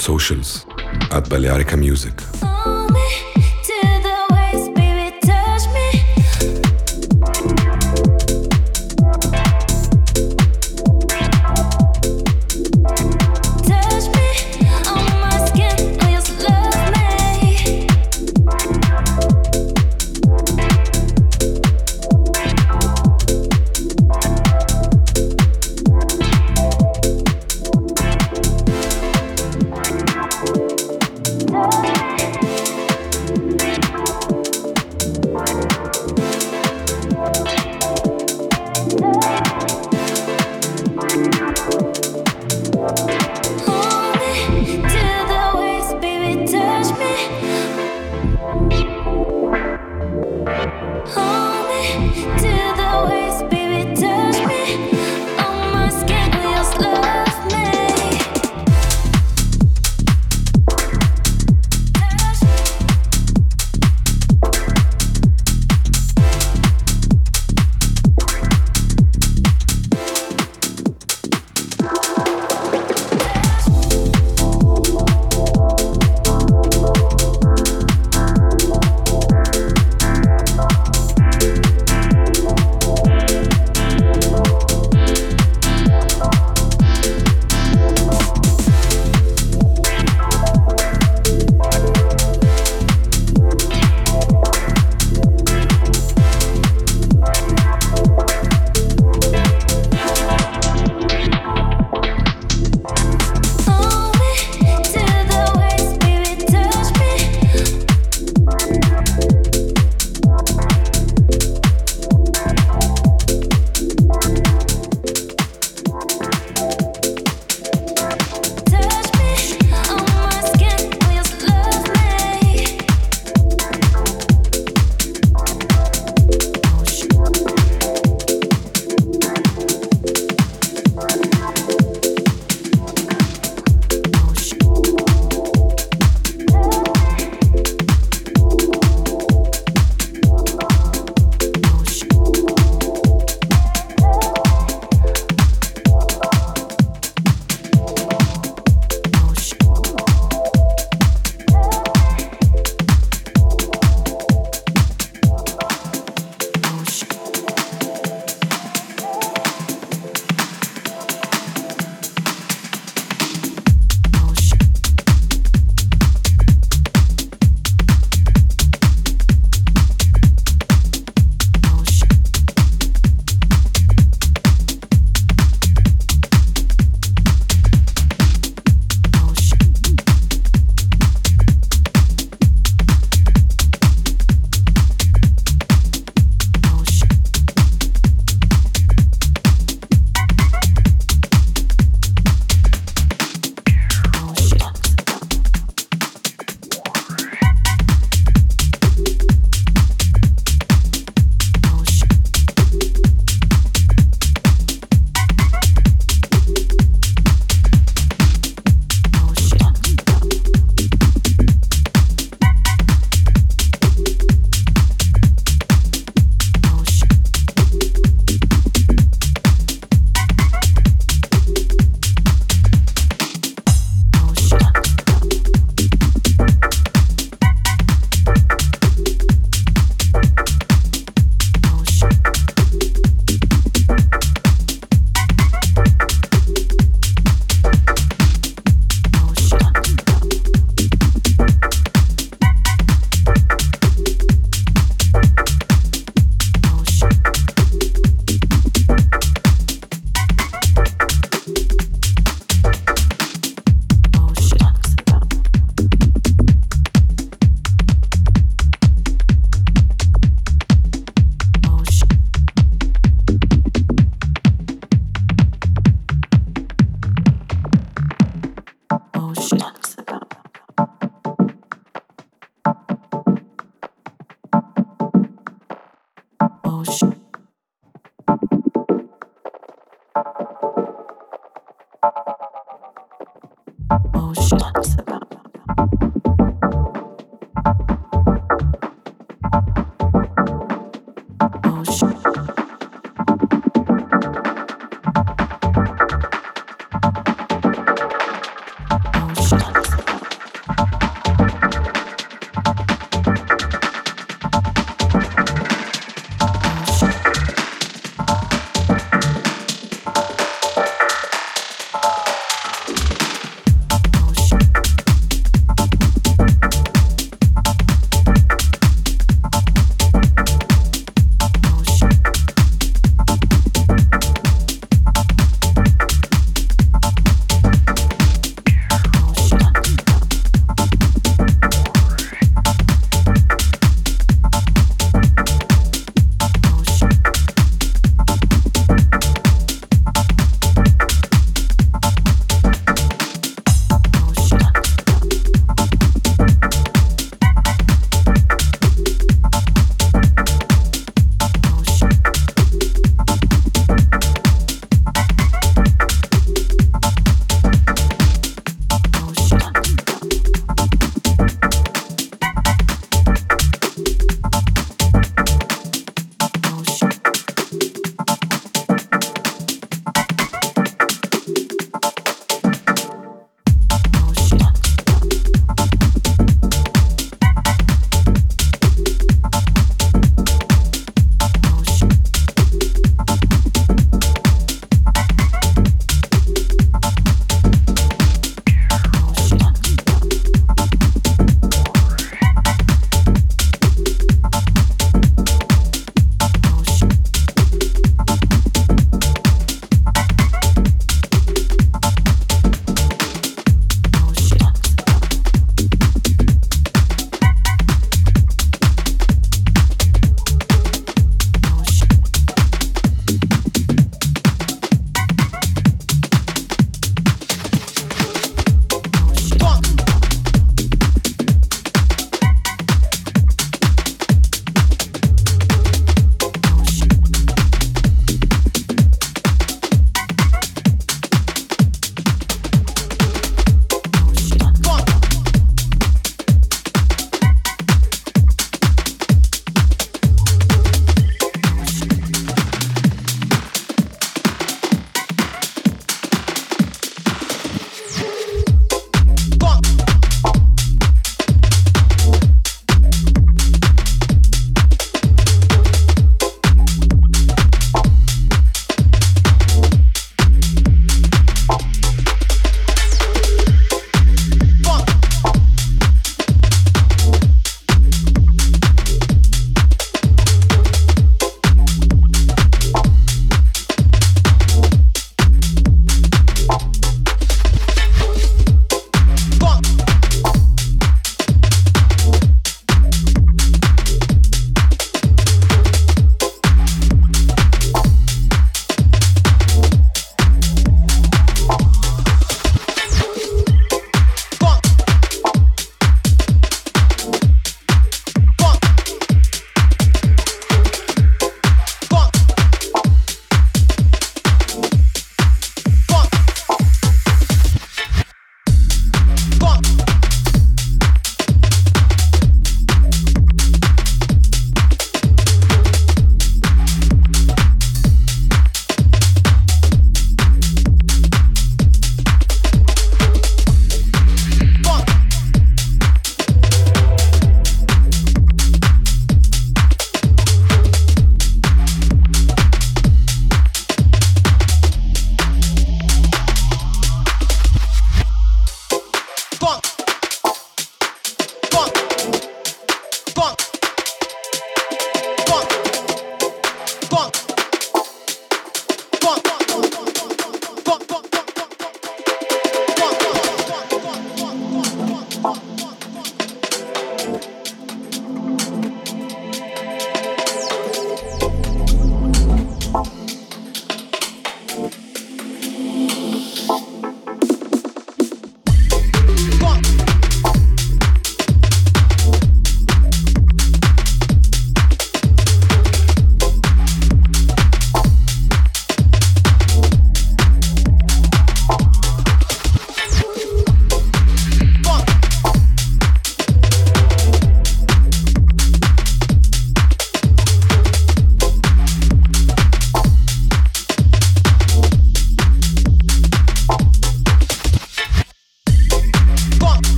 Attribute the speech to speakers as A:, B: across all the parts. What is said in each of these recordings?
A: socials at Balearica Music.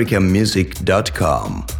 B: americamusic.com.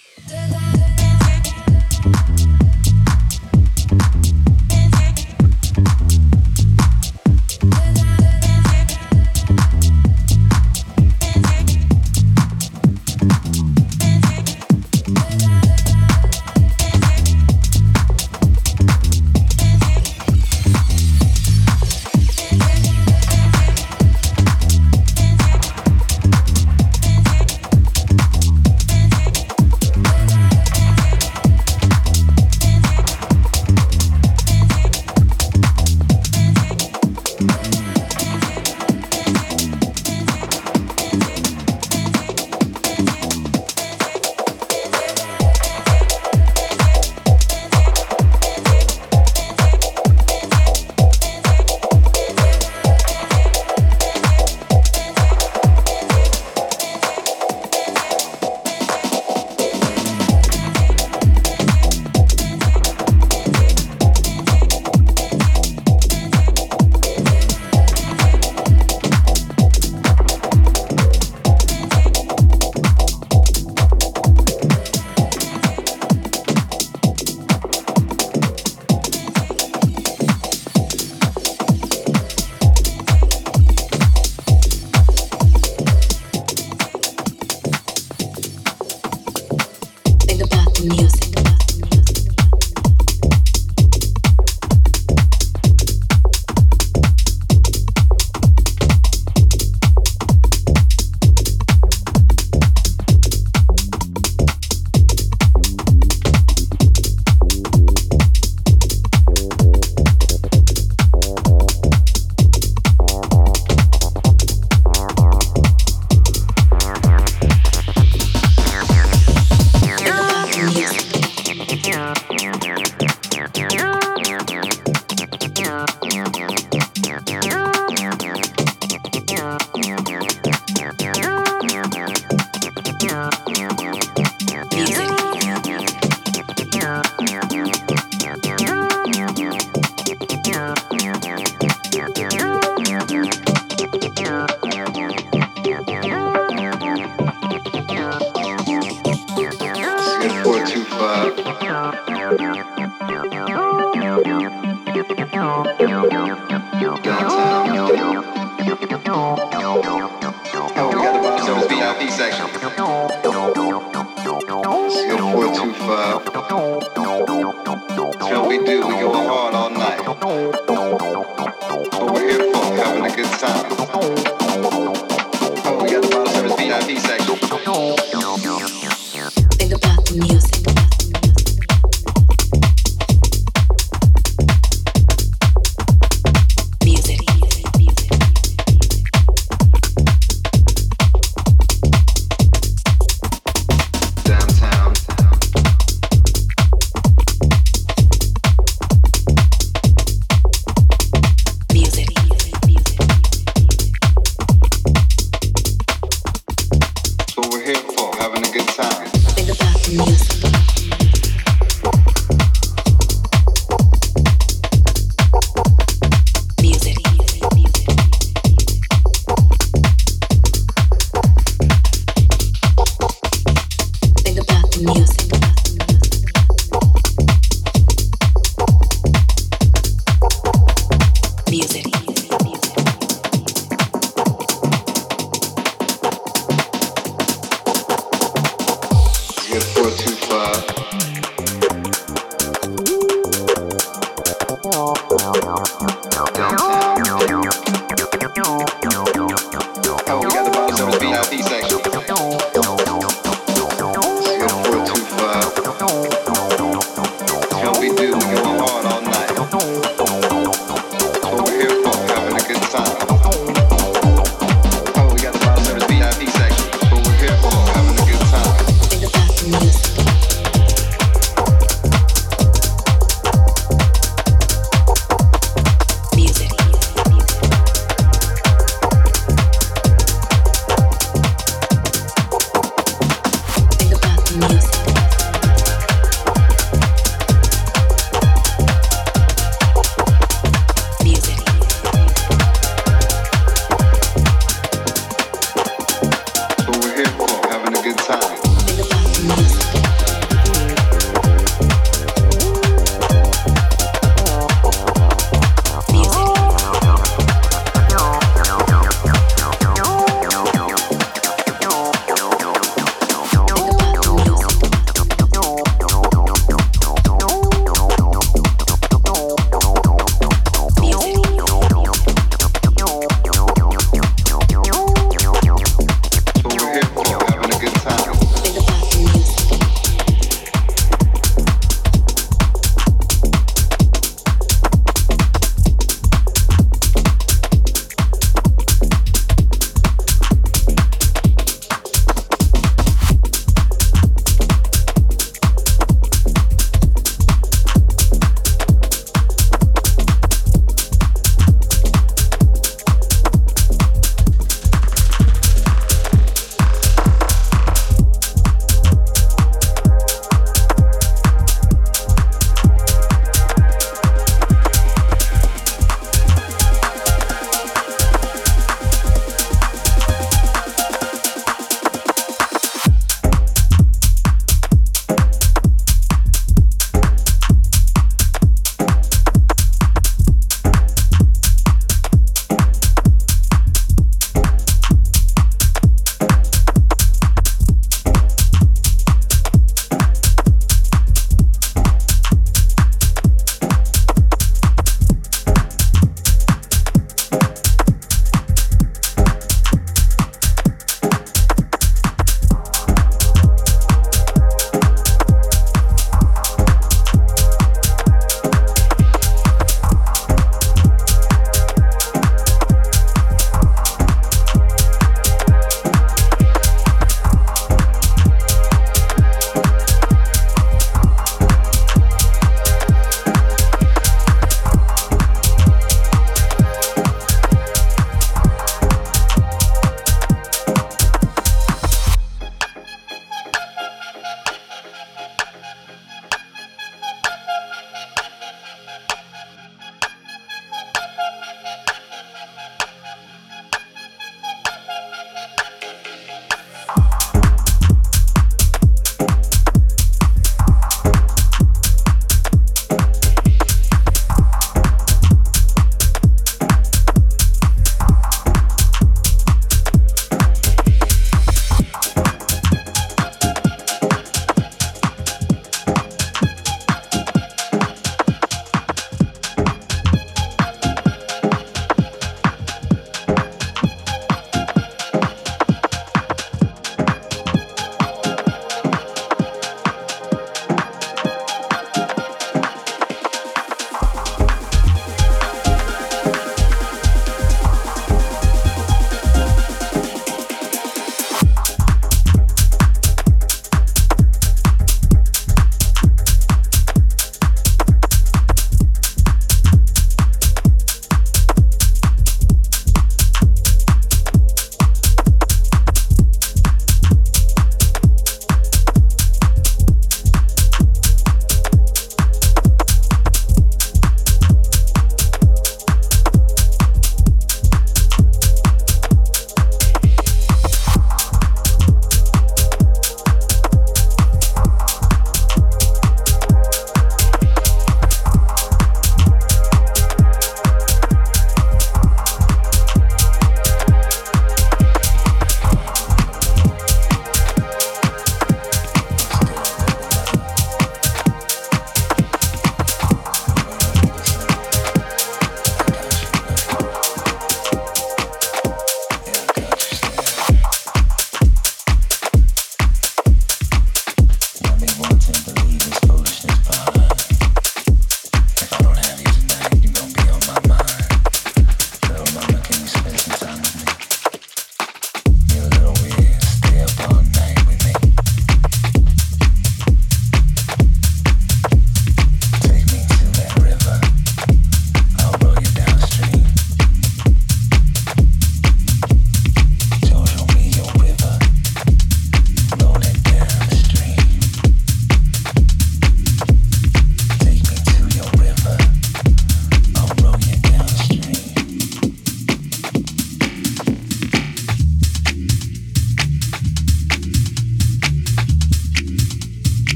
B: your 425.
C: That's what we do, we go hard all night. That's what we're here for, having
D: a good time. Oh, we got the bottle service VIP section.